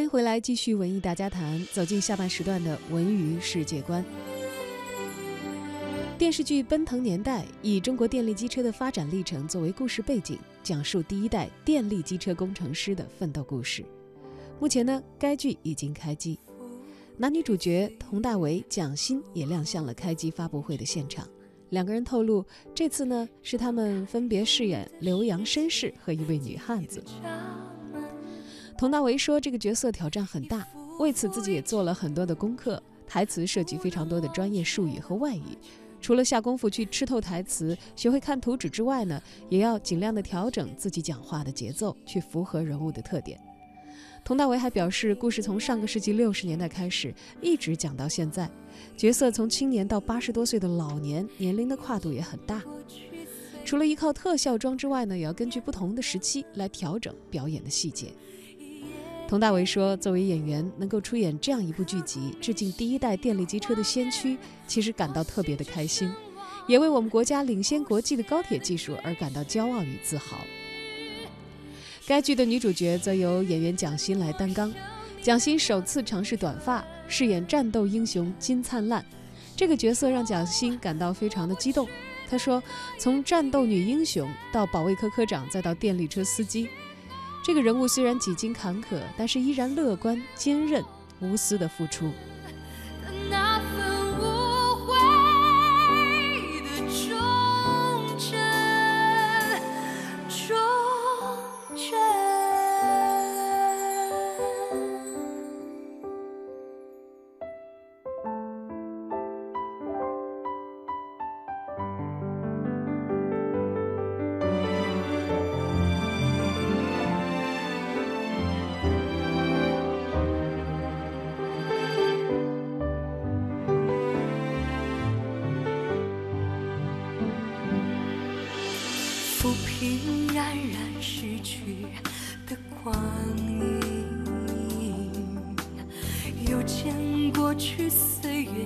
欢迎回来，继续文艺大家谈，走进下半时段的文娱世界观。电视剧《奔腾年代》以中国电力机车的发展历程作为故事背景，讲述第一代电力机车工程师的奋斗故事。目前呢，该剧已经开机，男女主角佟大为、蒋欣也亮相了开机发布会的现场。两个人透露，这次呢是他们分别饰演留洋绅士和一位女汉子。佟大为说：“这个角色挑战很大，为此自己也做了很多的功课，台词涉及非常多的专业术语和外语。除了下功夫去吃透台词、学会看图纸之外呢，也要尽量的调整自己讲话的节奏，去符合人物的特点。”佟大为还表示，故事从上个世纪六十年代开始，一直讲到现在，角色从青年到八十多岁的老年，年龄的跨度也很大。除了依靠特效妆之外呢，也要根据不同的时期来调整表演的细节。佟大为说：“作为演员，能够出演这样一部剧集，致敬第一代电力机车的先驱，其实感到特别的开心，也为我们国家领先国际的高铁技术而感到骄傲与自豪。”该剧的女主角则由演员蒋欣来担纲。蒋欣首次尝试短发，饰演战斗英雄金灿烂，这个角色让蒋欣感到非常的激动。她说：“从战斗女英雄到保卫科科长，再到电力车司机。”这个人物虽然几经坎坷，但是依然乐观、坚韧、无私的付出。抚平冉冉逝去的光阴，又见过去岁月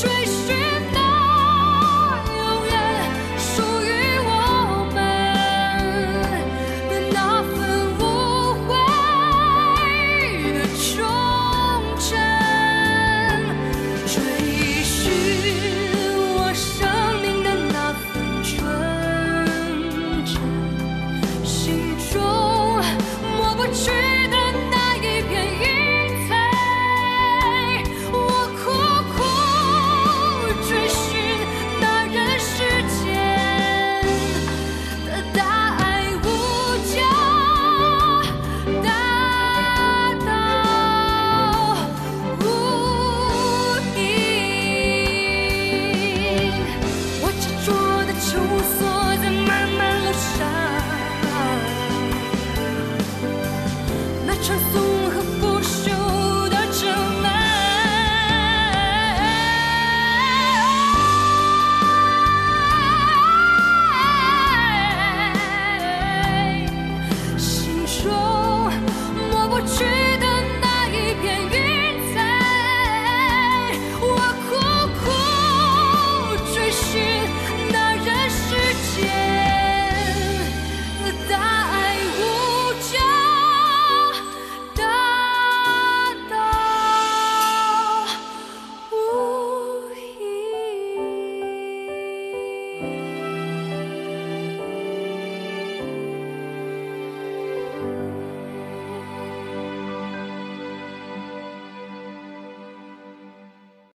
追寻